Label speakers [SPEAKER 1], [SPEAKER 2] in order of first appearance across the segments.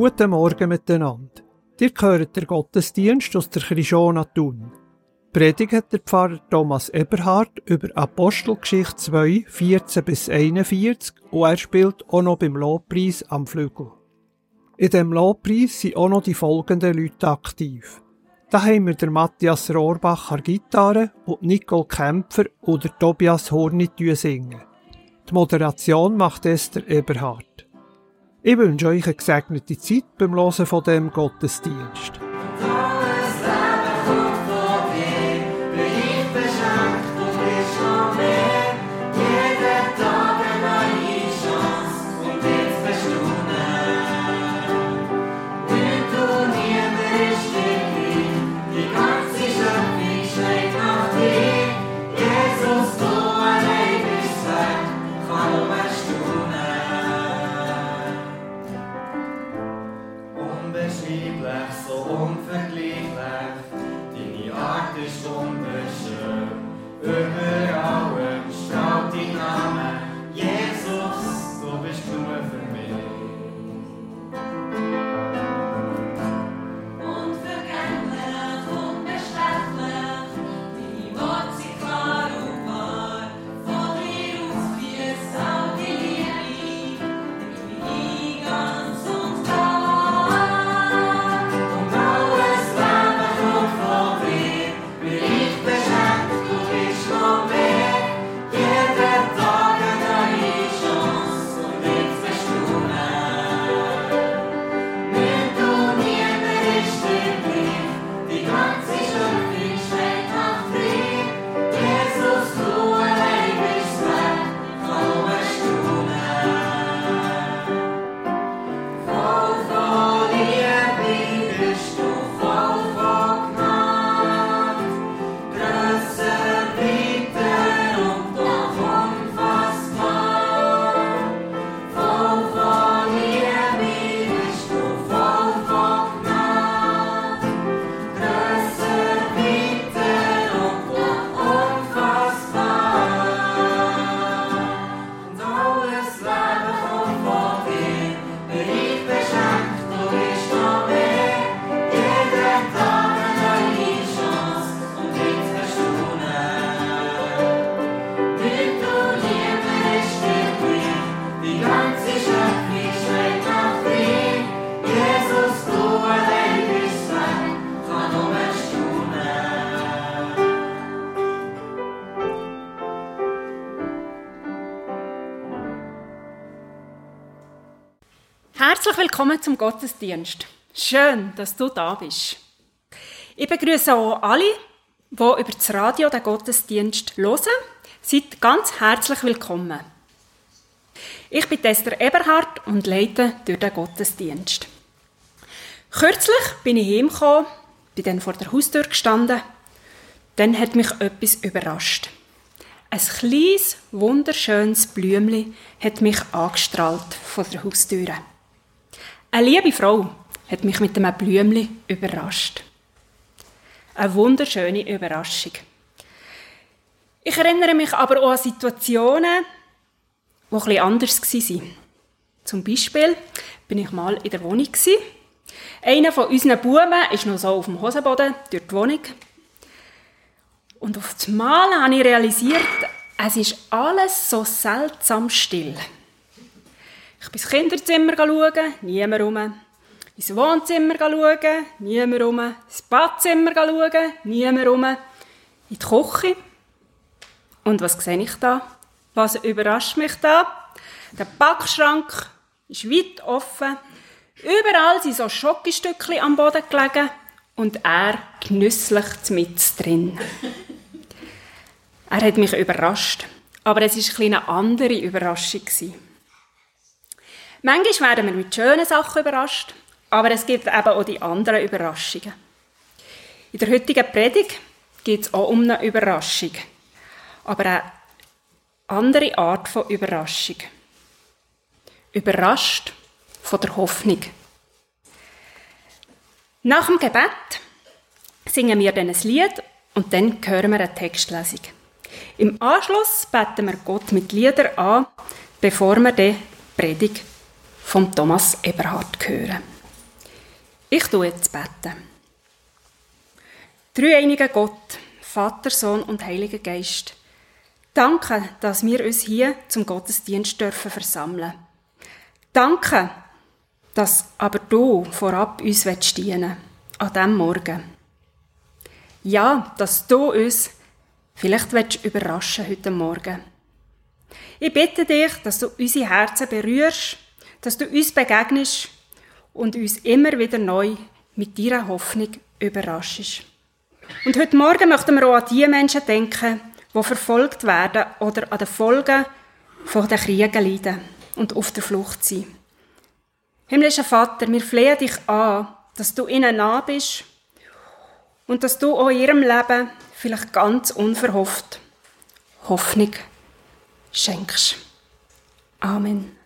[SPEAKER 1] Guten Morgen miteinander. Ihr hört den Gottesdienst aus der Krishona Thun. Predigt hat der Pfarrer Thomas Eberhard über Apostelgeschichte 2, 14 bis 41 und er spielt auch noch beim Lobpreis am Flügel. In dem Lobpreis sind auch noch die folgenden Leute aktiv. Da haben wir der Matthias Rohrbach an Gitarre und Nicole Kämpfer oder Tobias Horni singen. Die Moderation macht Esther Eberhard. Ich wünsche euch eine gesegnete Zeit beim Hören von dem Gottesdienst.
[SPEAKER 2] Zum Gottesdienst. Schön, dass du da bist. Ich begrüße auch alle, die über das Radio den Gottesdienst hören. Seid ganz herzlich willkommen. Ich bin Esther Eberhardt und leite durch den Gottesdienst. Kürzlich bin ich heimgekommen, bin dann vor der Haustür gestanden. Dann hat mich etwas überrascht. Ein kleines, wunderschönes Blümchen hat mich angestrahlt vor der Haustüre. Eine liebe Frau hat mich mit einem Blümchen überrascht. Eine wunderschöne Überraschung. Ich erinnere mich aber auch an Situationen, die etwas anders waren. Zum Beispiel bin ich mal in der Wohnung. Einer von unseren Buben ist noch so auf dem Hosenboden durch die Wohnung. Und auf einmal habe ich realisiert, es ist alles so seltsam still. Ich bin ins Kinderzimmer schauen, niemand rum. Ins Wohnzimmer schauen, niemand rum. Ins Badzimmer schauen, niemand rum. In die Küche. Und was sehe ich da? Was überrascht mich da? Der Backschrank ist weit offen. Überall sind so Schokostückchen am Boden gelegen und er genüsslich mit drin. er hat mich überrascht. Aber es war eine andere Überraschung. Manchmal werden wir mit schönen Sachen überrascht, aber es gibt eben auch die anderen Überraschungen. In der heutigen Predigt geht es auch um eine Überraschung, aber eine andere Art von Überraschung. Überrascht von der Hoffnung. Nach dem Gebet singen wir dann ein Lied und dann hören wir eine Textlesung. Im Anschluss beten wir Gott mit Liedern an, bevor wir die Predigt von Thomas Eberhard hören. Ich tue jetzt beten. Dreieiniger Gott, Vater, Sohn und Heiliger Geist. Danke, dass wir uns hier zum Gottesdienst dürfen versammeln. Danke, dass aber du vorab uns dienen an diesem Morgen. Ja, dass du uns vielleicht willst überraschen heute Morgen. Ich bitte dich, dass du unsere Herzen berührst, dass du uns begegnest und uns immer wieder neu mit deiner Hoffnung überraschst. Und heute Morgen möchten wir auch an die Menschen denken, die verfolgt werden oder an den Folgen von den Kriegen leiden und auf der Flucht sind. Himmlischer Vater, wir flehen dich an, dass du ihnen nah bist und dass du auch in ihrem Leben vielleicht ganz unverhofft Hoffnung schenkst. Amen.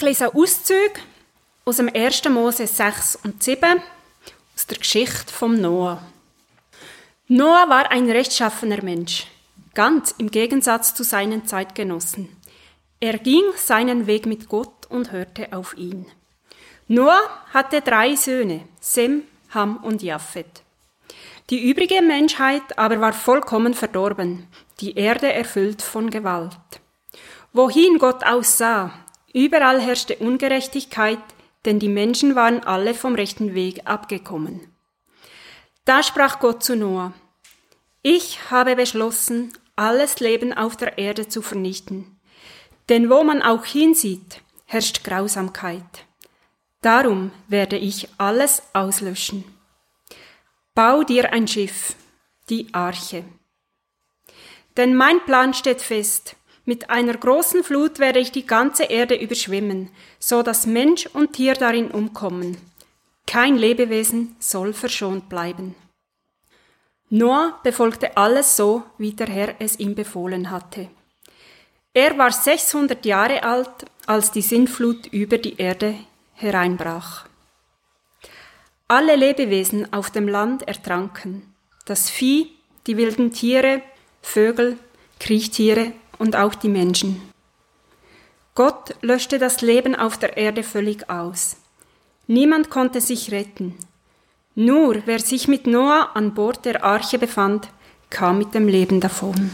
[SPEAKER 2] Ich lese Auszüge aus dem 1. Mose 6 und 7 aus der Geschichte vom Noah. Noah war ein rechtschaffener Mensch, ganz im Gegensatz zu seinen Zeitgenossen. Er ging seinen Weg mit Gott und hörte auf ihn. Noah hatte drei Söhne, Sem, Ham und Japhet. Die übrige Menschheit aber war vollkommen verdorben, die Erde erfüllt von Gewalt. Wohin Gott aussah, überall herrschte Ungerechtigkeit, denn die Menschen waren alle vom rechten Weg abgekommen. Da sprach Gott zu Noah, ich habe beschlossen, alles Leben auf der Erde zu vernichten. Denn wo man auch hinsieht, herrscht Grausamkeit. Darum werde ich alles auslöschen. Bau dir ein Schiff, die Arche. Denn mein Plan steht fest. Mit einer großen Flut werde ich die ganze Erde überschwemmen, so dass Mensch und Tier darin umkommen. Kein Lebewesen soll verschont bleiben. Noah befolgte alles so, wie der Herr es ihm befohlen hatte. Er war 600 Jahre alt, als die Sintflut über die Erde hereinbrach. Alle Lebewesen auf dem Land ertranken, das Vieh, die wilden Tiere, Vögel, Kriechtiere und auch die Menschen. Gott löschte das Leben auf der Erde völlig aus. Niemand konnte sich retten. Nur wer sich mit Noah an Bord der Arche befand, kam mit dem Leben davon.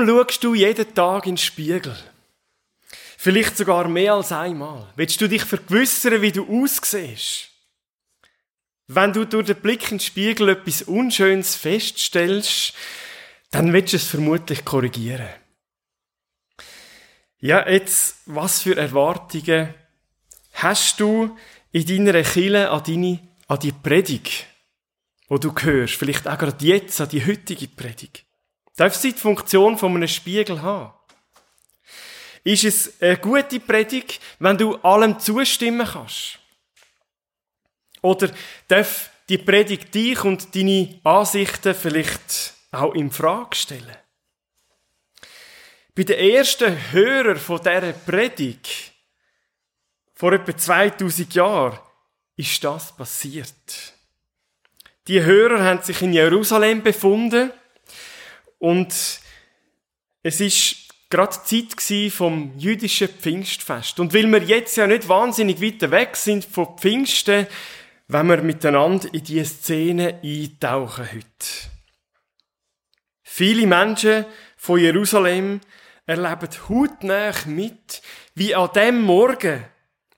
[SPEAKER 3] Warum schaust du jeden Tag in den Spiegel? Vielleicht sogar mehr als einmal. Willst du dich vergewissern, wie du aussiehst? Wenn du durch den Blick in den Spiegel etwas Unschönes feststellst, dann willst du es vermutlich korrigieren. Ja, jetzt, was für Erwartungen hast du in deiner Kille an deine, an die Predigt, wo du hörst? Vielleicht auch gerade jetzt an die heutige Predigt. Darf sie die Funktion von einem Spiegel haben? Ist es eine gute Predigt, wenn du allem zustimmen kannst? Oder darf die Predigt dich und deine Ansichten vielleicht auch in Frage stellen? Bei den ersten Hörern von dieser Predigt vor etwa 2000 Jahren ist das passiert. Die Hörer haben sich in Jerusalem befunden und es ist gerade Zeit vom jüdischen Pfingstfest. Und weil wir jetzt ja nicht wahnsinnig weit weg sind von Pfingsten, wenn wir miteinander in diese Szene eintauchen heute. Viele Menschen von Jerusalem erleben hautnah mit, wie an dem Morgen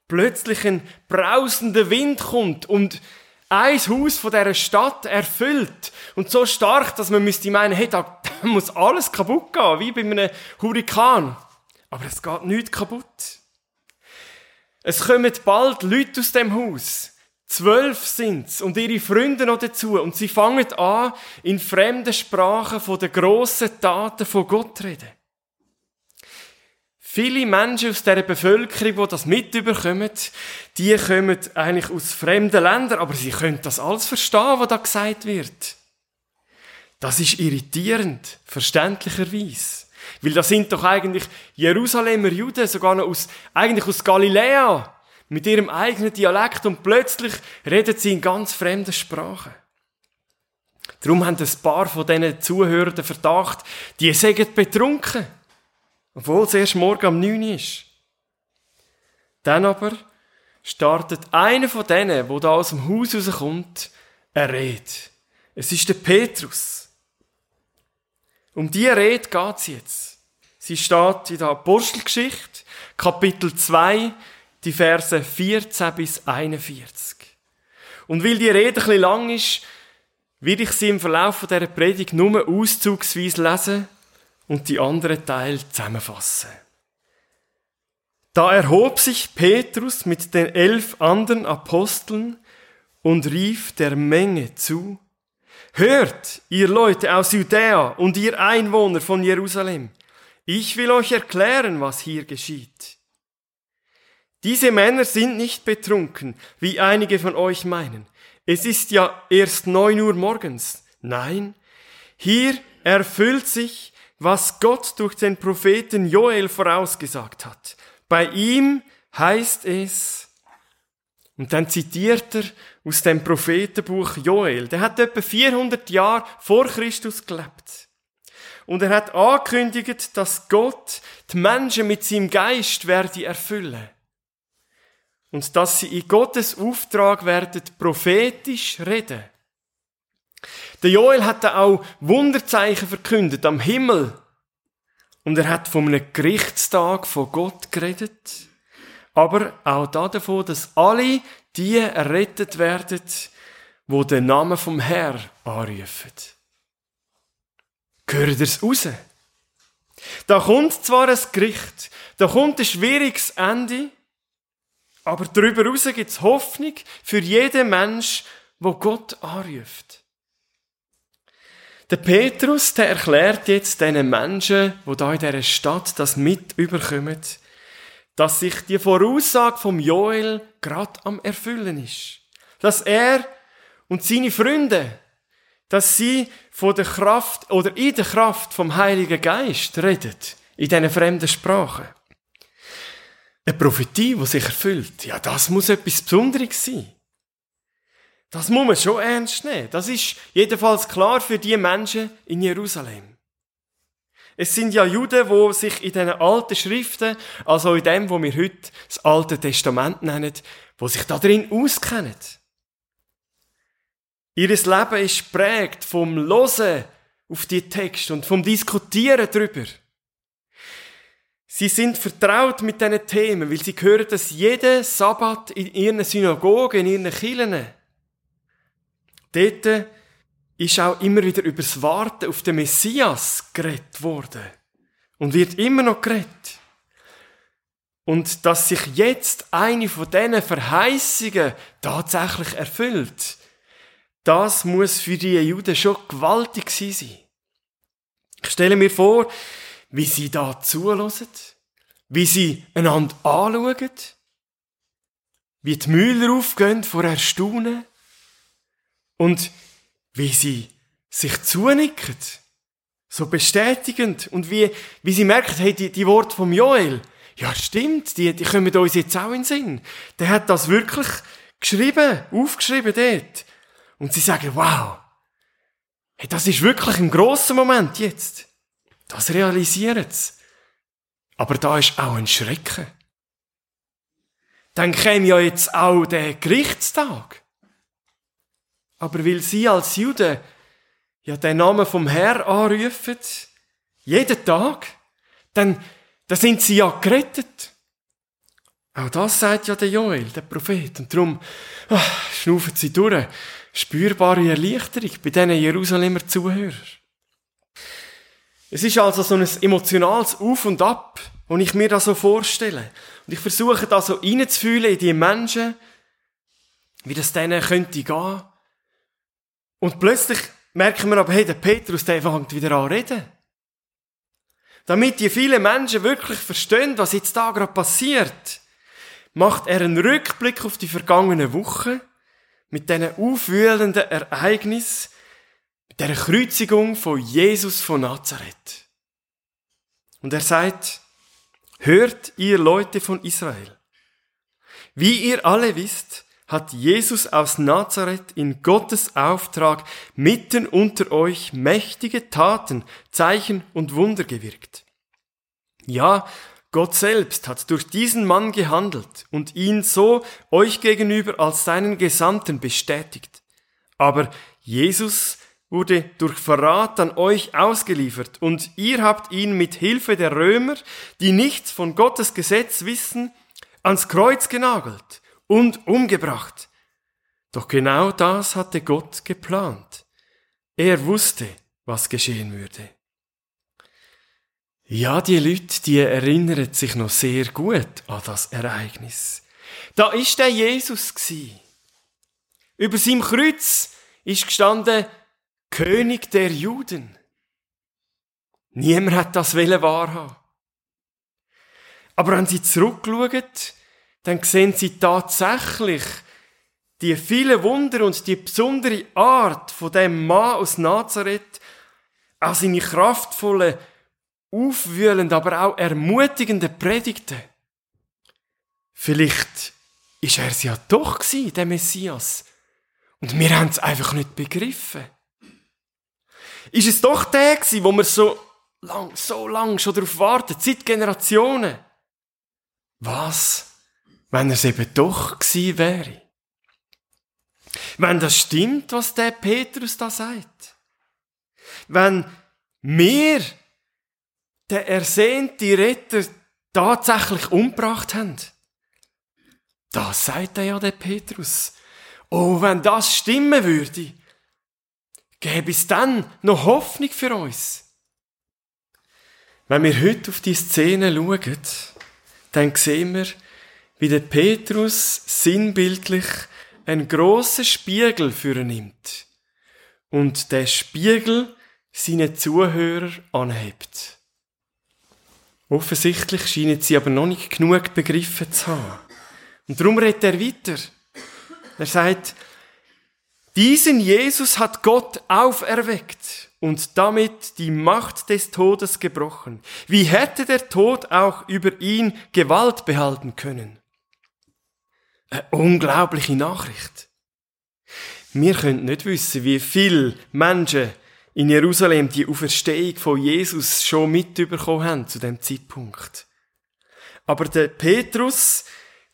[SPEAKER 3] plötzlich ein brausender Wind kommt und ein Haus von dieser Stadt erfüllt. Und so stark, dass man müsste meinen, hey, da muss alles kaputt gehen, wie bei einem Hurrikan. Aber es geht nichts kaputt. Es kommen bald Leute aus dem Haus. Zwölf sind's und ihre Freunde noch dazu. Und sie fangen an, in fremden Sprachen von den grossen Taten von Gott zu reden. Viele Menschen aus dieser Bevölkerung, die das mitbekommen, die kommen eigentlich aus fremden Ländern, aber sie können das alles verstehen, was da gesagt wird. Das ist irritierend, verständlicherweise. Weil das sind doch eigentlich Jerusalemer Juden, sogar noch aus, eigentlich aus Galiläa, mit ihrem eigenen Dialekt und plötzlich reden sie in ganz fremden Sprachen. Darum haben ein paar von diesen Zuhörern den Verdacht, die sind betrunken. Obwohl es erst morgen um 9 Uhr ist. Dann aber startet einer von denen, wo da aus dem Haus rauskommt, eine Rede. Es ist der Petrus. Um diese Rede geht es jetzt. Sie steht in der Apostelgeschichte, Kapitel 2, die Verse 14 bis 41. Und weil die Rede ein bisschen lang ist, werde ich sie im Verlauf dieser Predigt nur auszugsweise lesen und die anderen Teil zusammenfassen. Da erhob sich Petrus mit den elf anderen Aposteln und rief der Menge zu, Hört, ihr Leute aus Judäa und ihr Einwohner von Jerusalem, ich will euch erklären, was hier geschieht. Diese Männer sind nicht betrunken, wie einige von euch meinen. Es ist ja erst neun Uhr morgens. Nein, hier erfüllt sich was Gott durch den Propheten Joel vorausgesagt hat. Bei ihm heißt es, und dann zitiert er aus dem Prophetenbuch Joel, der hat etwa 400 Jahre vor Christus gelebt. Und er hat angekündigt, dass Gott die Menschen mit seinem Geist werde erfüllen. Und dass sie in Gottes Auftrag werden prophetisch reden. Der Joel hat auch Wunderzeichen verkündet am Himmel. Und er hat von einem Gerichtstag von Gott geredet. Aber auch davon, dass alle die errettet werden, wo den Namen vom Herr anrufen. Gehört ihr's raus? Da kommt zwar ein Gericht, da kommt ein schwieriges Ende, aber darüber hinaus gibt's Hoffnung für jeden Mensch, wo Gott anruft. Der Petrus, der erklärt jetzt diesen Menschen, die da in dieser Stadt das mit überkommen, dass sich die Voraussage vom Joel gerade am Erfüllen ist. Dass er und seine Freunde, dass sie von der Kraft oder in der Kraft vom Heiligen Geist redet, in diesen fremden Sprachen. Eine Prophetie, die sich erfüllt, ja, das muss etwas Besonderes sein. Das muss man schon ernst nehmen. Das ist jedenfalls klar für die Menschen in Jerusalem. Es sind ja Juden, wo sich in den alten Schriften, also in dem, wo wir heute das Alte Testament nennen, wo sich da drin auskennen. Ihres Leben ist prägt vom Losen auf die Texte und vom Diskutieren drüber. Sie sind vertraut mit diesen Themen, weil sie hören das jeden Sabbat in ihren Synagogen, in ihren Kirchen. Dort ist auch immer wieder übers Warten auf den Messias geredet worden. Und wird immer noch geredet. Und dass sich jetzt eine von diesen Verheißungen tatsächlich erfüllt, das muss für die Juden schon gewaltig sein. Ich stelle mir vor, wie sie da zulassen, wie sie einander anschauen, wie die Müller aufgehen vor Erstaunen und wie sie sich zunicken, so bestätigend und wie, wie sie merken, hey, die, die Worte vom Joel, ja stimmt, die, die kommen uns jetzt auch in den Sinn. Der hat das wirklich geschrieben, aufgeschrieben dort. Und sie sagen, wow, hey, das ist wirklich ein grosser Moment jetzt. Das realisieren sie. Aber da ist auch ein Schrecken. Dann käme ja jetzt auch der Gerichtstag. Aber weil sie als Juden ja den Namen vom Herr anrufen, jeden Tag, dann, dann sind sie ja gerettet. Auch das sagt ja der Joel, der Prophet. Und darum ach, schnaufen sie durch. Spürbare Erleichterung bei diesen Jerusalemer Zuhörern. Es ist also so ein emotionales Auf und Ab, das ich mir da so vorstelle. Und ich versuche da so reinzufühlen in die Menschen, wie das denen könnte gehen. Und plötzlich merken wir aber, hey, der Petrus, der fängt wieder an reden. Damit die vielen Menschen wirklich verstehen, was jetzt da gerade passiert, macht er einen Rückblick auf die vergangene Woche mit diesen aufwühlenden Ereignissen, mit der Kreuzigung von Jesus von Nazareth. Und er sagt, hört ihr Leute von Israel. Wie ihr alle wisst, hat Jesus aus Nazareth in Gottes Auftrag mitten unter euch mächtige Taten, Zeichen und Wunder gewirkt. Ja, Gott selbst hat durch diesen Mann gehandelt und ihn so euch gegenüber als seinen Gesandten bestätigt. Aber Jesus wurde durch Verrat an euch ausgeliefert und ihr habt ihn mit Hilfe der Römer, die nichts von Gottes Gesetz wissen, ans Kreuz genagelt und umgebracht. Doch genau das hatte Gott geplant. Er wusste, was geschehen würde. Ja, die Leute, die erinnern sich noch sehr gut an das Ereignis. Da ist der Jesus gsi. Über seinem Kreuz ist gestanden König der Juden. Niemand hat das wahrhaben. Aber wenn sie zurückschauen, dann sehen sie tatsächlich die vielen Wunder und die besondere Art von dem Mann aus Nazareth, auch seine kraftvollen, aufwühlenden, aber auch ermutigenden Predigten. Vielleicht ist er es ja doch gewesen, der Messias. Und wir haben es einfach nicht begriffen. Ist es doch der gewesen, wo wir so lang, so lang schon darauf warten, seit Generationen? Was? Wenn er es eben doch gewesen wäre. Wenn das stimmt, was der Petrus da sagt. Wenn wir den ersehnten Retter tatsächlich umgebracht haben. Das sagt er ja der Petrus. Oh, wenn das stimmen würde, gäbe es dann noch Hoffnung für uns. Wenn wir heute auf die Szene schauen, dann sehen wir, wie der Petrus sinnbildlich einen grossen Spiegel für nimmt und der Spiegel seine Zuhörer anhebt. Offensichtlich scheinen sie aber noch nicht genug begriffen zu haben. Und darum redet er weiter. Er sagt, diesen Jesus hat Gott auferweckt und damit die Macht des Todes gebrochen. Wie hätte der Tod auch über ihn Gewalt behalten können? Eine unglaubliche Nachricht. Wir können nicht wissen, wie viele Menschen in Jerusalem die Auferstehung von Jesus schon mitbekommen haben zu dem Zeitpunkt. Aber der Petrus,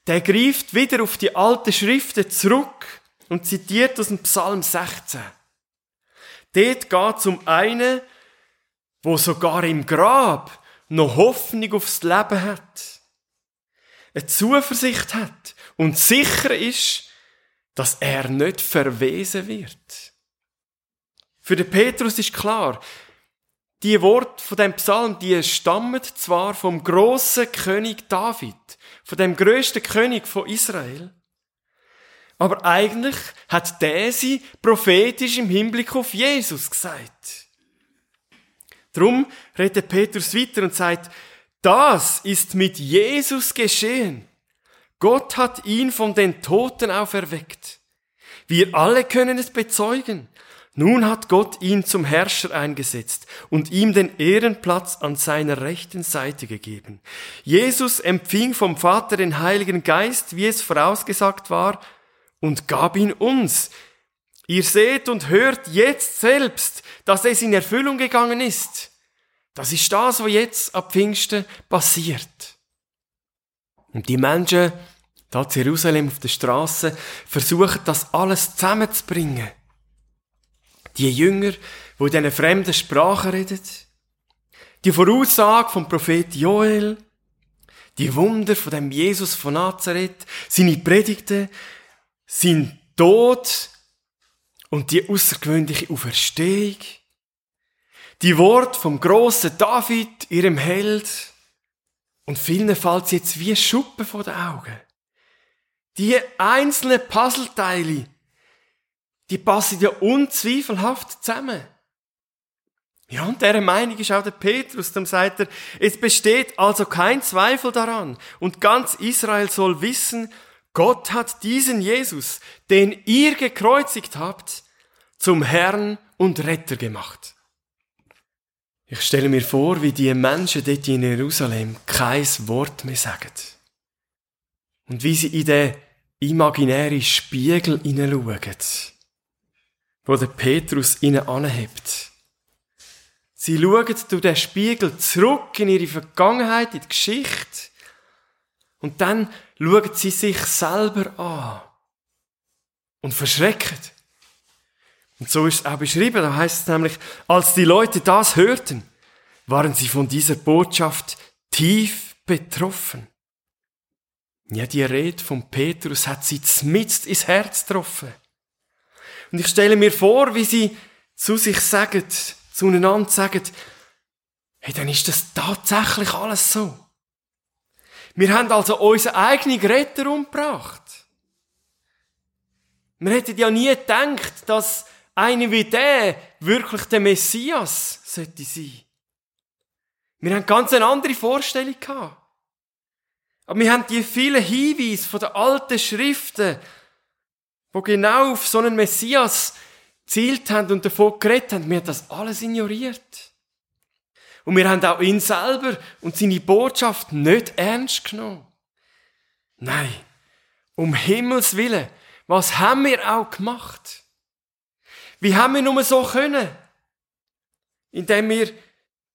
[SPEAKER 3] der greift wieder auf die alten Schriften zurück und zitiert aus dem Psalm 16. Dort geht es um einen, wo sogar im Grab noch Hoffnung aufs Leben hat, eine Zuversicht hat und sicher ist, dass er nicht verwesen wird. Für den Petrus ist klar, die Worte von dem Psalm, die stammen zwar vom großen König David, von dem größten König von Israel, aber eigentlich hat der sie prophetisch im Hinblick auf Jesus gesagt. Drum redet Petrus weiter und sagt, das ist mit Jesus geschehen. Gott hat ihn von den Toten auferweckt. Wir alle können es bezeugen. Nun hat Gott ihn zum Herrscher eingesetzt und ihm den Ehrenplatz an seiner rechten Seite gegeben. Jesus empfing vom Vater den Heiligen Geist, wie es vorausgesagt war, und gab ihn uns. Ihr seht und hört jetzt selbst, dass es in Erfüllung gegangen ist. Das ist das, was jetzt ab Pfingsten passiert. Und die Menschen da in Jerusalem auf der Straße versuchen, das alles zusammenzubringen. Die Jünger, wo in diesen fremden Sprachen reden, die Voraussage vom Prophet Joel, die Wunder von dem Jesus von Nazareth, seine Predigten, sein Tod. Und die außergewöhnliche Auferstehung, die Wort vom großen David, ihrem Held, und vielen fällt jetzt wie Schuppen vor den Augen. Die einzelnen Puzzleteile, die passen ja unzweifelhaft zusammen. Ja, und der Meinung ist auch der Petrus, dem sagt er, es besteht also kein Zweifel daran, und ganz Israel soll wissen, Gott hat diesen Jesus, den ihr gekreuzigt habt, zum Herrn und Retter gemacht. Ich stelle mir vor, wie die Menschen dort in Jerusalem kein Wort mehr sagen. Und wie sie in den imaginären Spiegel hineinschauen, wo der Petrus ihnen anhebt. Sie schauen durch den Spiegel zurück in ihre Vergangenheit, in die Geschichte. Und dann schauen sie sich selber an. Und verschrecken. Und so ist es auch beschrieben, da heißt es nämlich, als die Leute das hörten, waren sie von dieser Botschaft tief betroffen. Ja, die Rede von Petrus hat sie zmitzt ins Herz getroffen. Und ich stelle mir vor, wie sie zu sich sagen, zueinander sagen, hey, dann ist das tatsächlich alles so. Wir haben also unseren eigenen Retter umgebracht. Wir hätten ja nie gedacht, dass einer wie der wirklich der Messias sollte sein. Wir haben ganz eine andere Vorstellung gehabt. Aber wir haben die vielen Hinweise von den alten Schriften, wo genau auf so einen Messias zielt haben und davon geredet haben, wir haben das alles ignoriert. Und wir haben auch ihn selber und seine Botschaft nicht ernst genommen. Nein, um Himmels Willen, was haben wir auch gemacht? Wie haben wir nur so können? Indem wir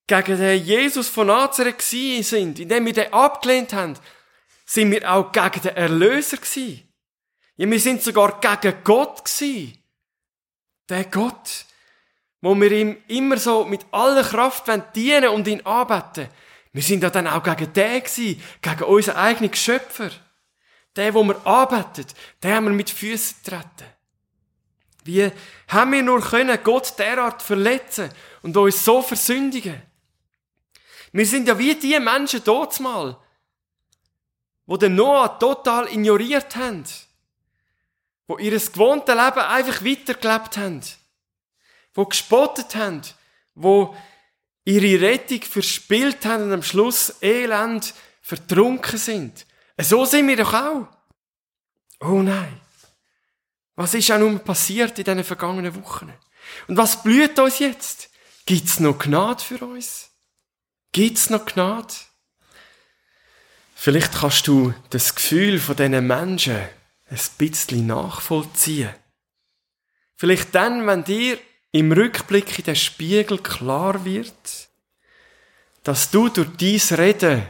[SPEAKER 3] gegen den Jesus von Nazareth sind, indem wir den abgelehnt haben, sind wir auch gegen den Erlöser gewesen. Ja, wir sind sogar gegen Gott gewesen. Der Gott, wo wir ihm immer so mit aller Kraft dienen und ihn anbeten. Wir sind ja dann auch gegen den gewesen, gegen unseren eigenen Schöpfer. Der, wo wir anbetet, den haben wir mit Füßen treten. Wie haben wir nur können Gott derart verletzen und uns so versündigen? Wir sind ja wie die Menschen dort mal, wo den Noah total ignoriert haben, wo ihr gewohntes Leben einfach weitergelebt haben, wo gespottet haben, wo ihre Rettung verspielt haben und am Schluss elend vertrunken sind. So sind wir doch auch. Oh nein. Was ist auch nun passiert in diesen vergangenen Wochen? Und was blüht uns jetzt? Gibt's noch Gnade für uns? Gibt's noch Gnade? Vielleicht kannst du das Gefühl von diesen Menschen ein bisschen nachvollziehen. Vielleicht dann, wenn dir im Rückblick in den Spiegel klar wird, dass du durch dies Reden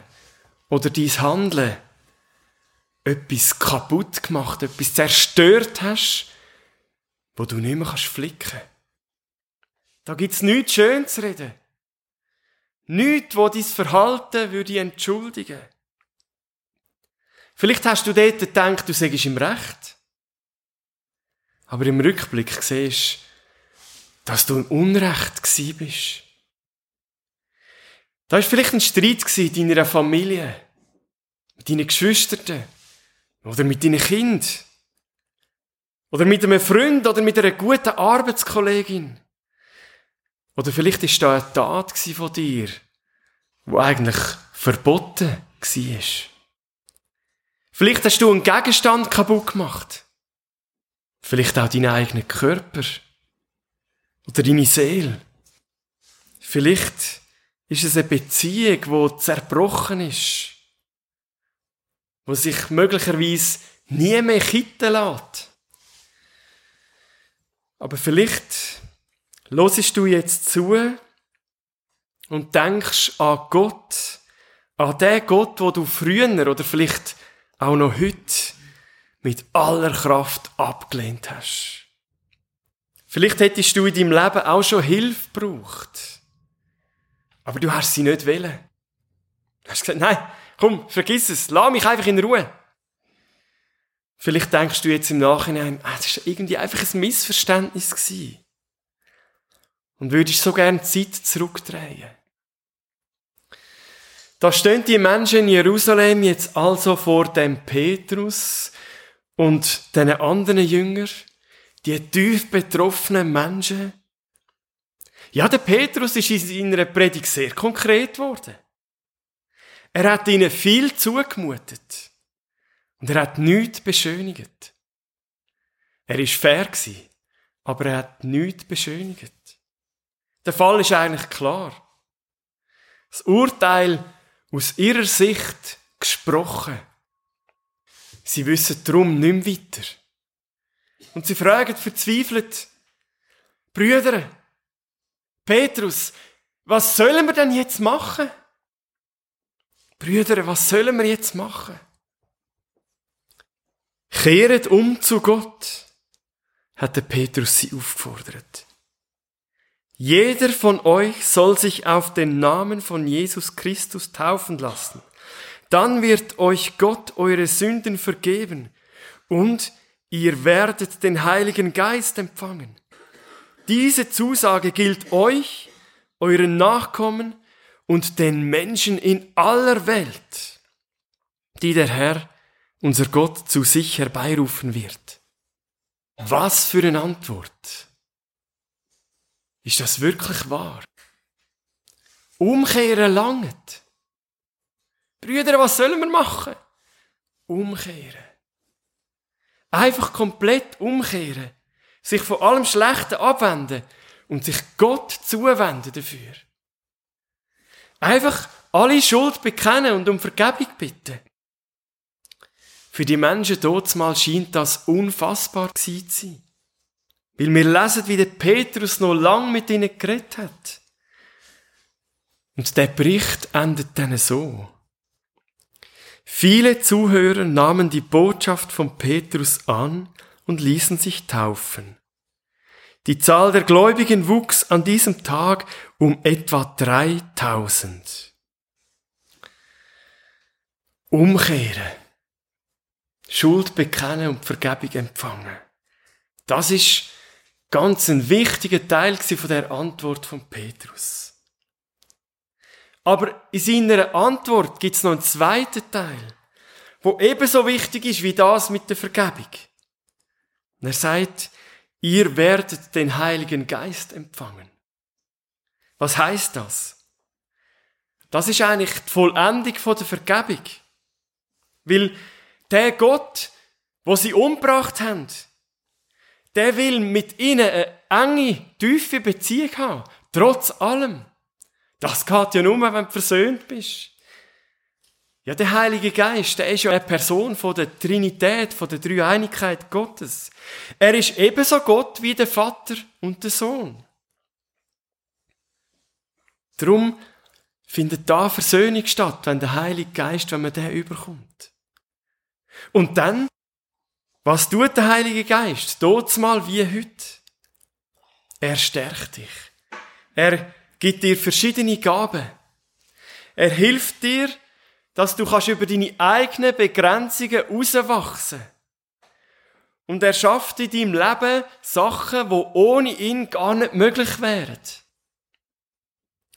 [SPEAKER 3] oder dies Handeln etwas kaputt gemacht, etwas zerstört hast, wo du nicht mehr flicken kannst Da gibt's nichts schön zu reden. Nichts, wo dein Verhalten würde entschuldigen. Vielleicht hast du dort gedacht, du sagst im Recht. Aber im Rückblick siehst dass du im Unrecht gsi bist. Da war vielleicht ein Streit in deiner Familie, mit deinen Geschwistern oder mit deinen Kind oder mit einem Freund oder mit einer guten Arbeitskollegin. Oder vielleicht ist da eine Tat von dir, wo eigentlich verboten war. Vielleicht hast du einen Gegenstand kaputt gemacht. Vielleicht auch deinen eigenen Körper. Oder deine Seele. Vielleicht ist es eine Beziehung, die zerbrochen ist. Wo sich möglicherweise nie mehr kitten lässt. Aber vielleicht hörst du jetzt zu und denkst an Gott, an den Gott, wo du früher oder vielleicht auch noch heute mit aller Kraft abgelehnt hast. Vielleicht hättest du in deinem Leben auch schon Hilfe gebraucht. Aber du hast sie nicht wollen. Du hast gesagt, nein, komm, vergiss es, lass mich einfach in Ruhe. Vielleicht denkst du jetzt im Nachhinein, ah, das war irgendwie einfach ein Missverständnis gewesen. Und würdest so gerne Zeit zurückdrehen. Da stehen die Menschen in Jerusalem jetzt also vor dem Petrus und den anderen Jüngern die tief betroffenen Menschen. Ja, der Petrus ist in seiner Predigt sehr konkret geworden. Er hat ihnen viel zugemutet. Und er hat nichts beschönigt. Er ist fair gewesen, aber er hat nichts beschönigt. Der Fall ist eigentlich klar. Das Urteil aus ihrer Sicht gesprochen. Sie wissen darum nicht mehr weiter. Und sie fragen verzweifelt, Brüder, Petrus, was sollen wir denn jetzt machen? Brüder, was sollen wir jetzt machen? Kehret um zu Gott, hat der Petrus sie aufgefordert. Jeder von euch soll sich auf den Namen von Jesus Christus taufen lassen. Dann wird euch Gott eure Sünden vergeben und ihr werdet den Heiligen Geist empfangen. Diese Zusage gilt euch, euren Nachkommen und den Menschen in aller Welt, die der Herr, unser Gott, zu sich herbeirufen wird. Was für eine Antwort. Ist das wirklich wahr? Umkehren langt. Brüder, was sollen wir machen? Umkehren. Einfach komplett umkehren. Sich von allem Schlechten abwenden und sich Gott zuwenden dafür. Einfach alle Schuld bekennen und um Vergebung bitten. Für die Menschen dort mal scheint das unfassbar zu sein. Weil wir lesen, wie der Petrus noch lang mit ihnen geredet hat. Und der Bericht endet dann so. Viele Zuhörer nahmen die Botschaft von Petrus an und ließen sich taufen. Die Zahl der Gläubigen wuchs an diesem Tag um etwa 3000. Umkehren. Schuld bekennen und Vergebung empfangen. Das ist ganz ein wichtiger Teil von der Antwort von Petrus. Aber in seiner Antwort gibt es noch einen zweiten Teil, wo ebenso wichtig ist wie das mit der Vergebung. Und er sagt, ihr werdet den Heiligen Geist empfangen. Was heißt das? Das ist eigentlich die Vollendung der Vergebung. Weil der Gott, wo sie umgebracht haben, der will mit ihnen eine enge, tiefe Beziehung haben, trotz allem. Das geht ja nur, wenn du versöhnt bist. Ja, der Heilige Geist, der ist ja eine Person von der Trinität, von der Dreieinigkeit Gottes. Er ist ebenso Gott wie der Vater und der Sohn. Darum findet da Versöhnung statt, wenn der Heilige Geist, wenn man den überkommt. Und dann, was tut der Heilige Geist? Dort mal wie heute. Er stärkt dich. Er gibt dir verschiedene Gaben. Er hilft dir, dass du kannst über deine eigenen Begrenzungen herauswachsen Und er schafft in deinem Leben Sachen, wo ohne ihn gar nicht möglich wären.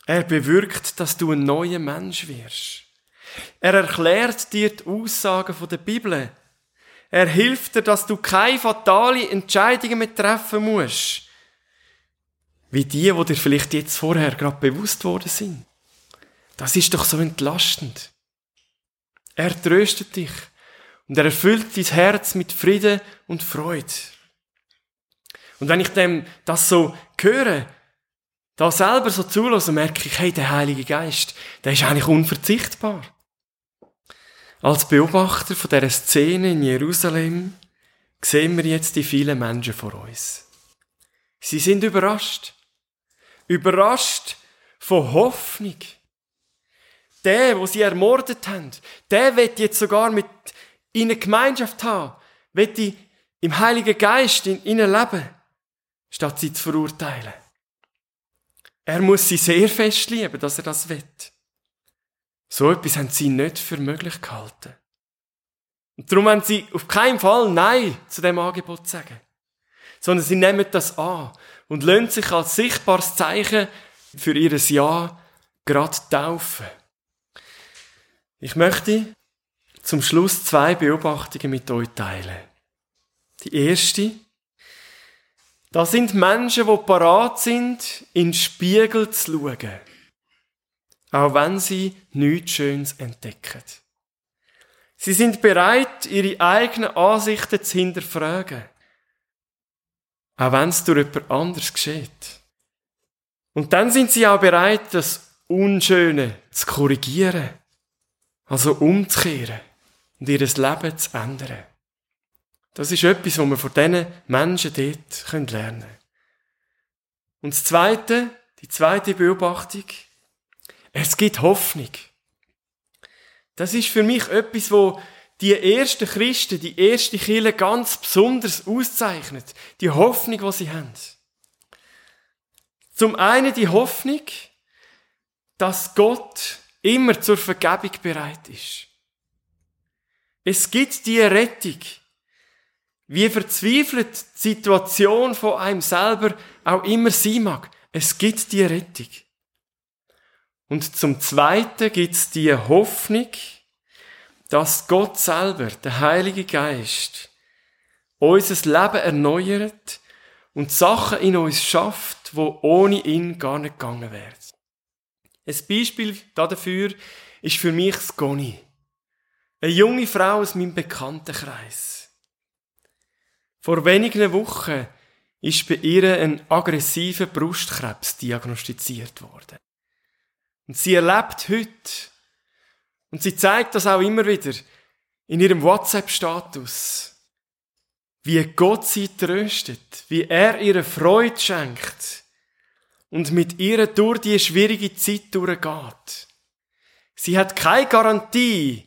[SPEAKER 3] Er bewirkt, dass du ein neuer Mensch wirst. Er erklärt dir die Aussagen der Bibel. Er hilft dir, dass du keine fatale Entscheidungen mehr treffen musst. Wie die, wo dir vielleicht jetzt vorher gerade bewusst worden sind. Das ist doch so entlastend. Er tröstet dich und er erfüllt dein Herz mit Frieden und Freude. Und wenn ich dem das so höre, da selber so zulasse, merke ich, hey, der Heilige Geist, der ist eigentlich unverzichtbar. Als Beobachter von dieser Szene in Jerusalem sehen wir jetzt die vielen Menschen vor uns. Sie sind überrascht. Überrascht von Hoffnung. Der, wo sie ermordet haben, der wird jetzt sogar mit ihnen Gemeinschaft haben, wird im Heiligen Geist in ihnen leben, statt sie zu verurteilen. Er muss sie sehr fest lieben, dass er das will. So etwas haben sie nicht für möglich gehalten. Und darum haben sie auf keinen Fall Nein zu dem Angebot sagen. Sondern sie nehmen das an und lassen sich als sichtbares Zeichen für ihr Ja gerade taufen. Ich möchte zum Schluss zwei Beobachtungen mit euch teilen. Die erste, das sind Menschen, die parat sind, in den Spiegel zu schauen auch wenn sie nichts Schönes entdecken. Sie sind bereit, ihre eigenen Ansichten zu hinterfragen. Auch wenn es durch jemand anders geschieht. Und dann sind sie auch bereit, das Unschöne zu korrigieren. Also umzukehren und ihr Leben zu ändern. Das ist etwas, was wir von diesen Menschen dort lernen können. Und das Zweite, die zweite Beobachtung, es gibt Hoffnung. Das ist für mich etwas, wo die ersten Christen, die erste Kirche ganz besonders auszeichnet. Die Hoffnung, die sie haben. Zum einen die Hoffnung, dass Gott immer zur Vergebung bereit ist. Es gibt die Rettung. Wie verzweifelt die Situation von einem selber auch immer sein mag. Es gibt die Rettung. Und zum Zweiten gibt's die Hoffnung, dass Gott selber, der Heilige Geist, unser Leben erneuert und Sachen in uns schafft, wo ohne ihn gar nicht gegangen wären. Ein Beispiel dafür ist für mich Sconi. Eine junge Frau aus meinem Bekanntenkreis. Vor wenigen Wochen ist bei ihr ein aggressiver Brustkrebs diagnostiziert worden. Und sie erlebt heute, und sie zeigt das auch immer wieder in ihrem WhatsApp-Status, wie Gott sie tröstet, wie er ihre Freude schenkt und mit ihr durch die schwierige Zeit durchgeht. Sie hat keine Garantie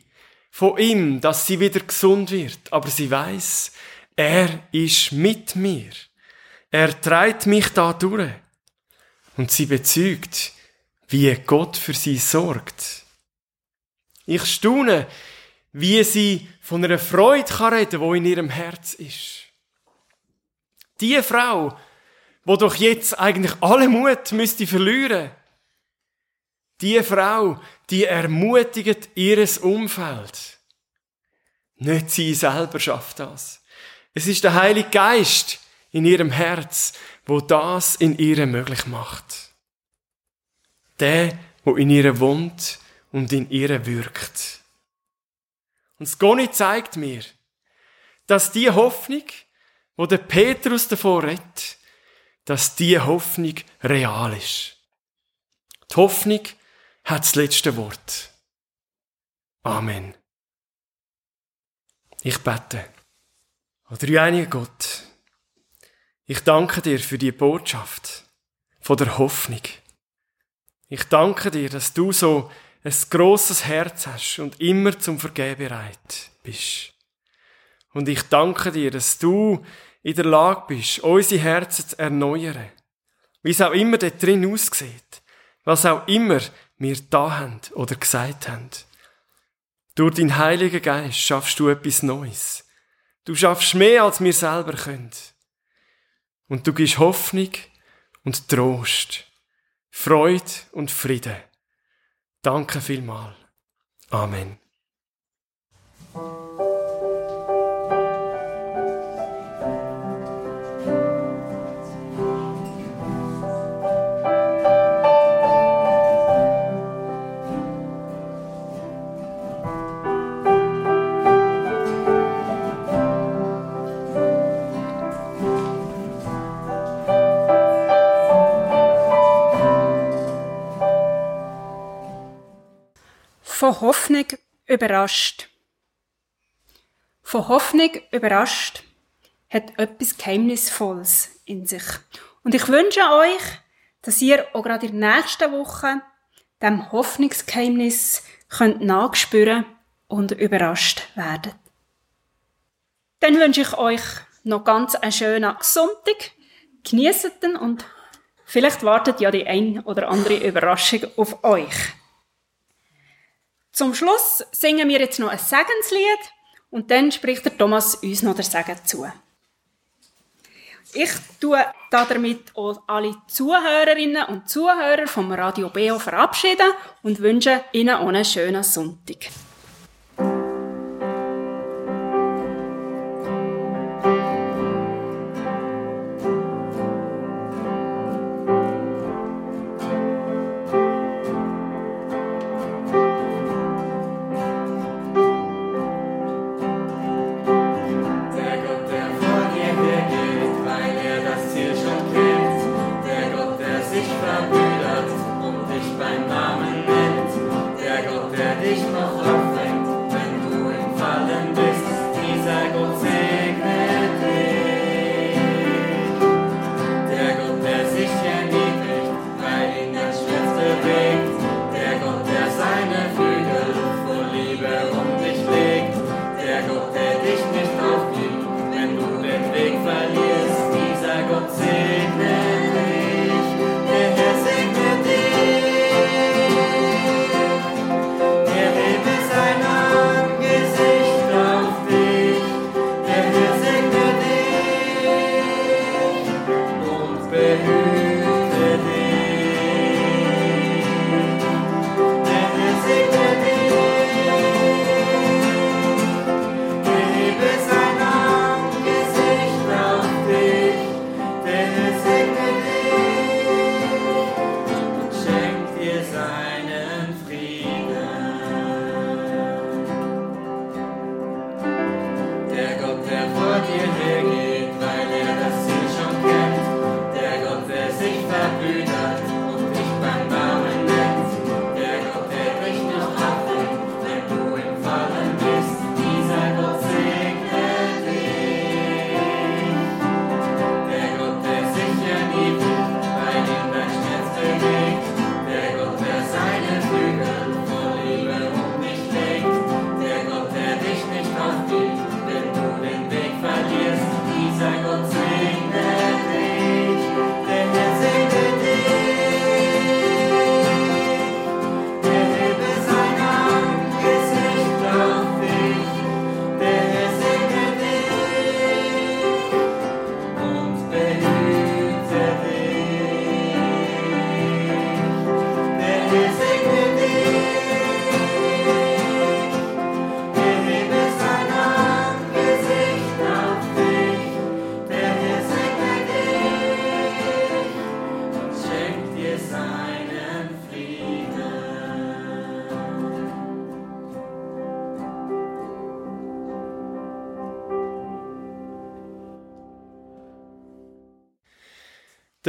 [SPEAKER 3] von ihm, dass sie wieder gesund wird, aber sie weiß, er ist mit mir. Er treibt mich da durch. Und sie bezeugt, wie Gott für sie sorgt. Ich staune, wie sie von einer Freude kann reden, wo in ihrem Herz ist. Die Frau, wo doch jetzt eigentlich alle Mut müsste verlieren. Die Frau, die ermutigt ihres Umfeld. Nicht sie selber schafft das. Es ist der Heilige Geist in ihrem Herz, wo das in ihr möglich macht. Der, wo in ihr wohnt und in ihr wirkt. Und das Goni zeigt mir, dass die Hoffnung, wo der Petrus davor redet, dass die Hoffnung real ist. Die Hoffnung hat das letzte Wort. Amen. Ich bete. O dreieiniger Gott, ich danke dir für die Botschaft von der Hoffnung. Ich danke dir, dass du so ein grosses Herz hast und immer zum Vergehen bereit bist. Und ich danke dir, dass du in der Lage bist, unsere Herzen zu erneuern wie es auch immer dort drin aussieht, was auch immer wir da haben oder gesagt haben. Durch deinen Heiligen Geist schaffst du etwas Neues. Du schaffst mehr, als wir selber können. Und du gibst Hoffnung und Trost, Freude und Frieden. Danke vielmal. Amen.
[SPEAKER 1] Von Hoffnung überrascht. Von Hoffnung überrascht hat etwas Geheimnisvolles in sich. Und ich wünsche euch, dass ihr auch gerade in der nächsten Woche dem Hoffnungsgeheimnis könnt nachspüren und überrascht werden. Dann wünsche ich euch noch ganz einen schönen Sonntag. Genießt den und vielleicht wartet ja die ein oder andere Überraschung auf euch. Zum Schluss singen wir jetzt noch ein Segenslied und dann spricht der Thomas uns noch der Segen zu. Ich tue damit auch alle Zuhörerinnen und Zuhörer vom Radio Beo verabschieden und wünsche Ihnen einen schönen Sonntag.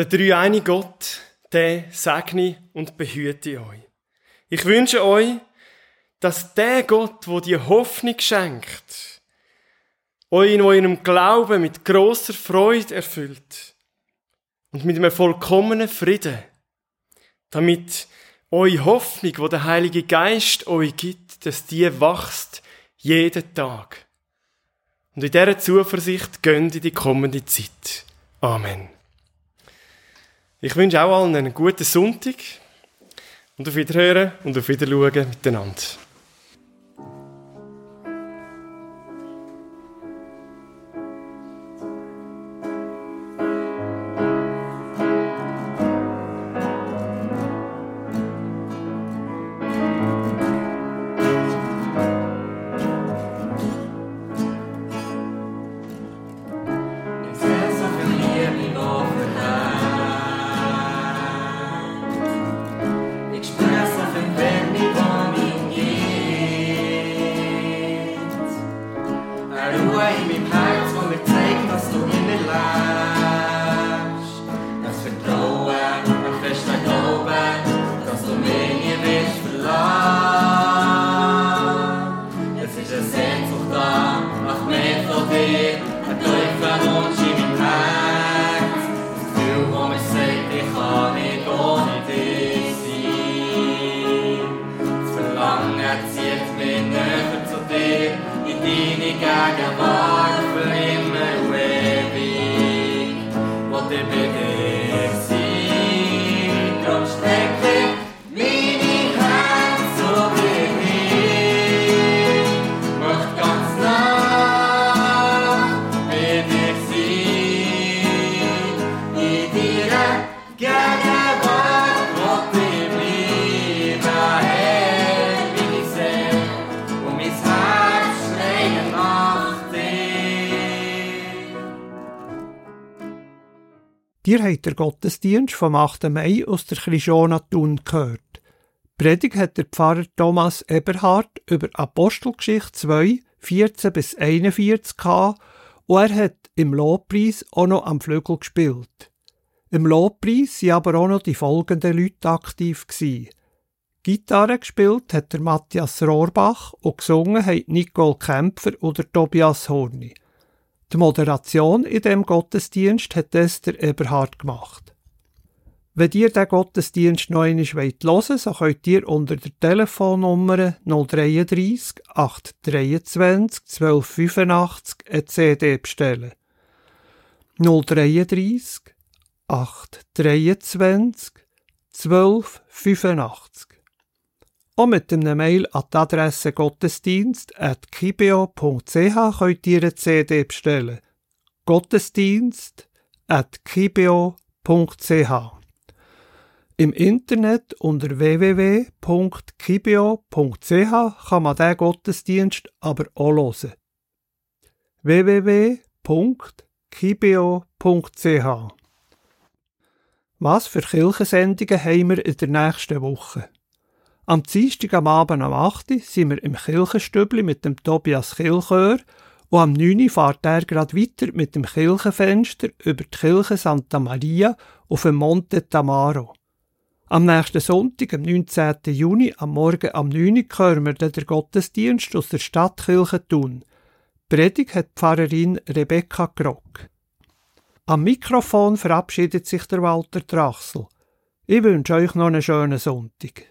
[SPEAKER 3] Der dreieine Gott, der segne und behüte euch. Ich wünsche euch, dass der Gott, wo die Hoffnung schenkt, euch in eurem Glauben mit großer Freude erfüllt und mit einem vollkommenen Frieden, damit eure Hoffnung, wo der Heilige Geist euch gibt, dass die wächst jeden Tag. Und in dieser Zuversicht gönnt in die kommende Zeit. Amen.
[SPEAKER 1] Ich wünsche auch allen einen guten Sonntag und auf Wiederhören und auf Wiederschauen miteinander. me past.
[SPEAKER 4] Ihr habt den Gottesdienst vom 8. Mai aus der Christiana Thun gehört. Predigt hat der Pfarrer Thomas Eberhard über Apostelgeschichte 2, 14 bis 41 gehabt und er hat im Lobpreis auch noch am Flügel gespielt. Im Lobpreis waren aber auch noch die folgenden Leute aktiv. Gewesen. Gitarre gespielt hat der Matthias Rohrbach und gesungen haben Nicole Kämpfer oder Tobias Horni. Die Moderation in dem Gottesdienst hat Esther Eberhard gemacht. Wenn ihr den Gottesdienst noch einmal hören wollt, so könnt ihr unter der Telefonnummer 033 823 1285 eine CD bestellen. 033 823 1285 auch mit einem Mail an die Adresse gottesdienst.kibio.ch könnt ihr eine CD bestellen. gottesdienst.kibio.ch Im Internet unter www.kibio.ch kann man diesen Gottesdienst aber auch hören. www.kibio.ch Was für Kirchensendungen haben wir in der nächsten Woche? Am Dienstag am Abend am 8. sind wir im Kirchenstübli mit dem Tobias Kilchör und am 9. fährt er gerade weiter mit dem Kirchenfenster über die Kirche Santa Maria auf dem Monte Tamaro. Am nächsten Sonntag, am 19. Juni, am Morgen am 9. hören wir den Gottesdienst aus der Stadtkirche Thun. Predigt hat Pfarrerin Rebecca Grock. Am Mikrofon verabschiedet sich der Walter Trachsel. Ich wünsche euch noch einen schönen Sonntag.